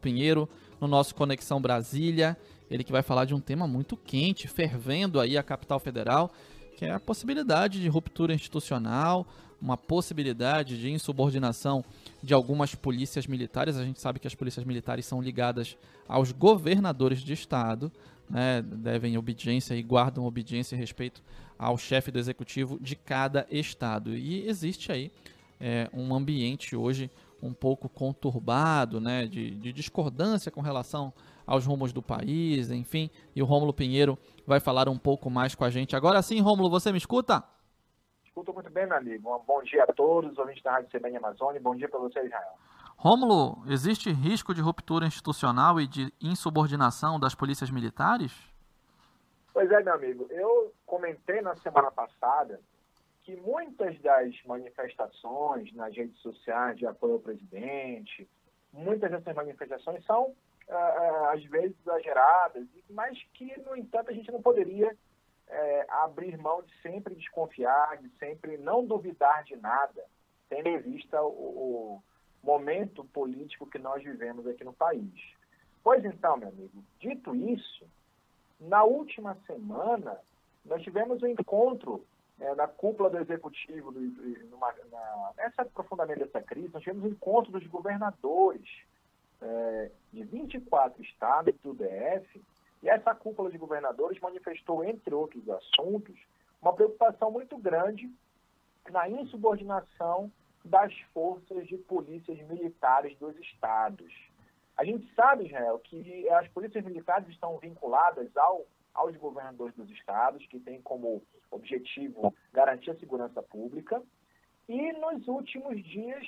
Pinheiro no nosso Conexão Brasília. Ele que vai falar de um tema muito quente, fervendo aí a capital federal, que é a possibilidade de ruptura institucional, uma possibilidade de insubordinação de algumas polícias militares. A gente sabe que as polícias militares são ligadas aos governadores de estado, né, devem obediência e guardam obediência e respeito ao chefe do executivo de cada estado. E existe aí é, um ambiente hoje um pouco conturbado, né, de, de, discordância com relação aos rumos do país, enfim. E o Rômulo Pinheiro vai falar um pouco mais com a gente. Agora sim, Rômulo, você me escuta? Escuto muito bem, meu amigo. Um bom dia a todos, ouvintes da Rádio CBN Amazônia. Bom dia para você, Israel. Rômulo, existe risco de ruptura institucional e de insubordinação das polícias militares? Pois é, meu amigo. Eu comentei na semana passada que muitas das manifestações nas redes sociais de apoio ao presidente, muitas dessas manifestações são, uh, às vezes, exageradas, mas que, no entanto, a gente não poderia uh, abrir mão de sempre desconfiar, de sempre não duvidar de nada, tendo em vista o, o momento político que nós vivemos aqui no país. Pois então, meu amigo, dito isso, na última semana nós tivemos um encontro é, na cúpula do executivo, do, numa, na, nessa aprofundamento dessa crise, nós tivemos um encontro dos governadores é, de 24 estados do DF, e essa cúpula de governadores manifestou, entre outros assuntos, uma preocupação muito grande na insubordinação das forças de polícias militares dos estados. A gente sabe, Israel, que as polícias militares estão vinculadas ao, aos governadores dos estados, que têm como objetivo garantir a segurança pública. E nos últimos dias,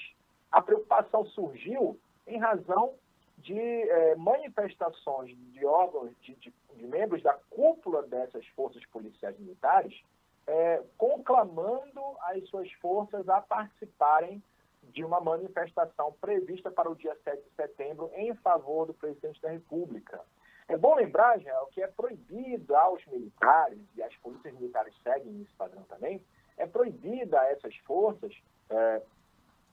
a preocupação surgiu em razão de é, manifestações de órgãos, de, de, de, membros da cúpula dessas forças policiais militares, é, conclamando as suas forças a participarem de uma manifestação prevista para o dia 7 de setembro em favor do presidente da República. É bom lembrar, Israel, que é proibido aos militares, e as polícias militares seguem esse padrão também, é proibida a essas forças é,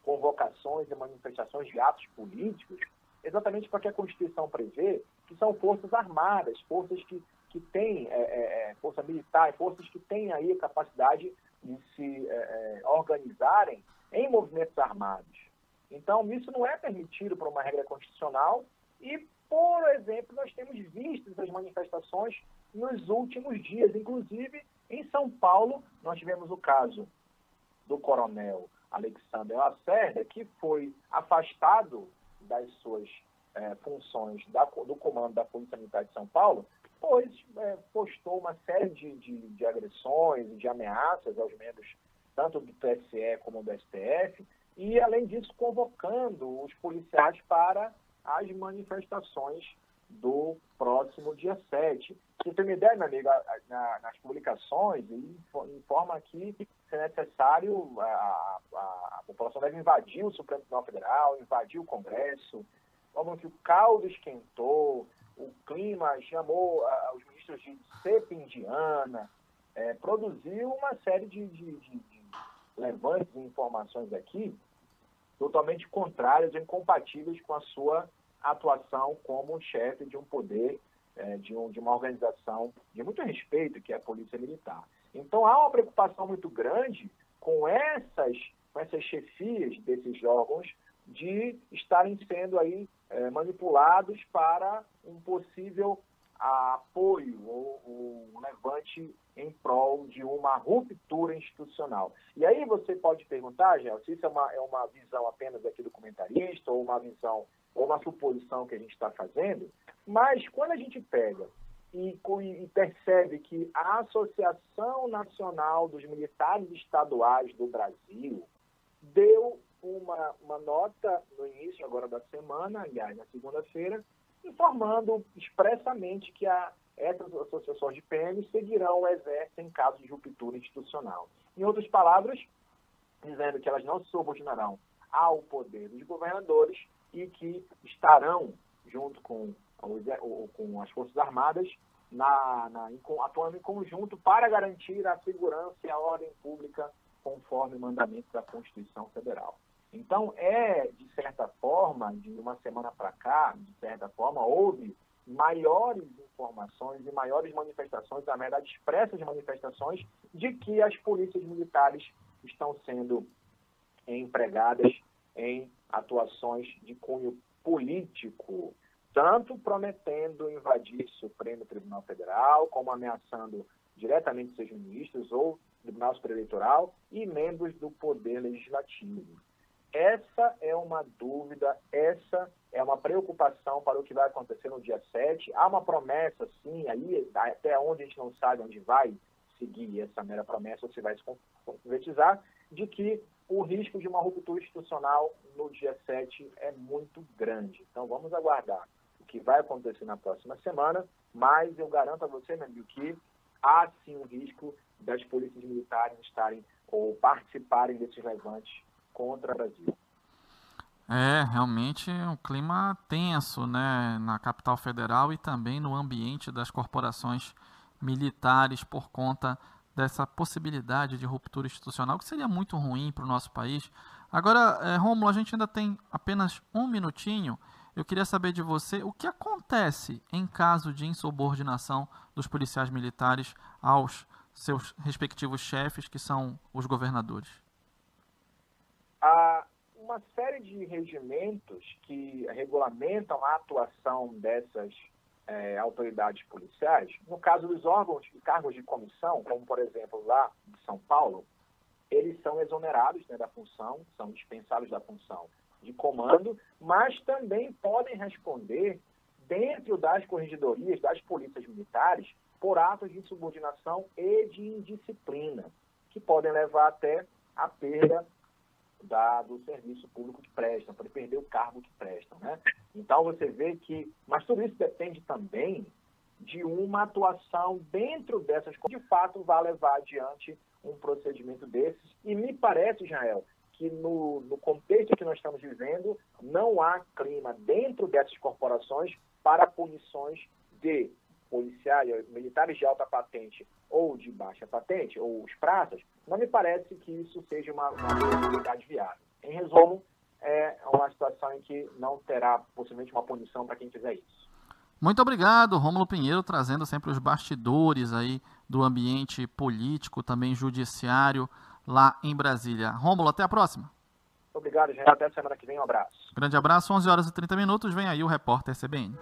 convocações e manifestações de atos políticos, exatamente porque a Constituição prevê que são forças armadas, forças que que tem é, é, é, força militar, forças que têm aí a capacidade de se é, é, organizarem em movimentos armados. Então, isso não é permitido por uma regra constitucional e, por exemplo, nós temos visto essas manifestações nos últimos dias. Inclusive, em São Paulo, nós tivemos o caso do coronel Alexander Lacerda, que foi afastado das suas é, funções da, do comando da Polícia Militar de São Paulo pois é, postou uma série de, de, de agressões e de ameaças aos membros tanto do TSE como do STF, e, além disso, convocando os policiais para as manifestações do próximo dia 7. Você tem uma ideia, meu amigo, na, nas publicações, informa que, se necessário, a, a, a, população deve invadir o Supremo Tribunal Federal, invadir o Congresso, como que o caldo esquentou, o clima chamou uh, os ministros de cepa indiana, é, produziu uma série de, de, de, de levantes informações aqui totalmente contrárias incompatíveis com a sua atuação como chefe de um poder, é, de, um, de uma organização de muito respeito, que é a Polícia Militar. Então há uma preocupação muito grande com essas, com essas chefias desses órgãos de estarem sendo aí é, manipulados para um possível apoio ou, ou levante em prol de uma ruptura institucional. E aí você pode perguntar, Gel, se isso é uma, é uma visão apenas aqui do comentarista, ou uma visão, ou uma suposição que a gente está fazendo, mas quando a gente pega e, e, percebe que a Associação Nacional dos Militares Estaduais do Brasil deu uma, uma nota no início agora da semana, aliás, na segunda-feira, informando expressamente que a, essas associações de PM seguirão o Exército em caso de ruptura institucional. Em outras palavras, dizendo que elas não se subordinarão ao poder dos governadores e que estarão, junto com, com as Forças Armadas, na, na, atuando em conjunto para garantir a segurança e a ordem pública conforme o mandamento da Constituição Federal. Então, é, de certa forma, de uma semana para cá, de certa forma, houve maiores informações e maiores manifestações, na verdade, expressas manifestações, de que as polícias militares estão sendo empregadas em atuações de cunho político, tanto prometendo invadir Supremo Tribunal Federal, como ameaçando diretamente seus ministros ou Tribunal Superior Eleitoral e membros do Poder Legislativo. Essa é uma dúvida, essa é uma preocupação para o que vai acontecer no dia 7. Há uma promessa, sim, aí até onde a gente não sabe onde vai seguir essa mera promessa, se vai se concretizar, de que o risco de uma ruptura institucional no dia 7 é muito grande. Então vamos aguardar o que vai acontecer na próxima semana, mas eu garanto a você, meu amigo, que há sim um risco das polícias militares estarem ou participarem desses levantes contra o Brasil. É, realmente um clima tenso né, na capital federal e também no ambiente das corporações militares por conta dessa possibilidade de ruptura institucional, que seria muito ruim para o nosso país. Agora, é, Rômulo, a gente ainda tem apenas um minutinho. Eu queria saber de você o que acontece em caso de insubordinação dos policiais militares aos seus respectivos chefes, que são os governadores. Uma série de regimentos que regulamentam a atuação dessas é, autoridades policiais. No caso dos órgãos e cargos de comissão, como por exemplo lá em São Paulo, eles são exonerados né, da função, são dispensados da função de comando, mas também podem responder dentro das corregedorias, das polícias militares, por atos de insubordinação e de indisciplina, que podem levar até a perda da, do serviço público que prestam, para perder o cargo que prestam. Né? Então você vê que, mas tudo isso depende também de uma atuação dentro dessas de fato vai levar adiante um procedimento desses. E me parece, Israel, que no, no contexto que nós estamos vivendo, não há clima dentro dessas corporações para punições de policiais, militares de alta patente ou de baixa patente, ou os praças, não me parece que isso seja uma, possibilidade viável. Em resumo, é uma situação em que não terá possivelmente uma punição para quem fizer isso. Muito obrigado, Rômulo Pinheiro, trazendo sempre os bastidores aí do ambiente político, também judiciário lá em Brasília. Rômulo, até a próxima. Obrigado, gente. Até semana que vem. Um abraço. Grande abraço. 11 horas e 30 minutos. Vem aí o repórter CBN.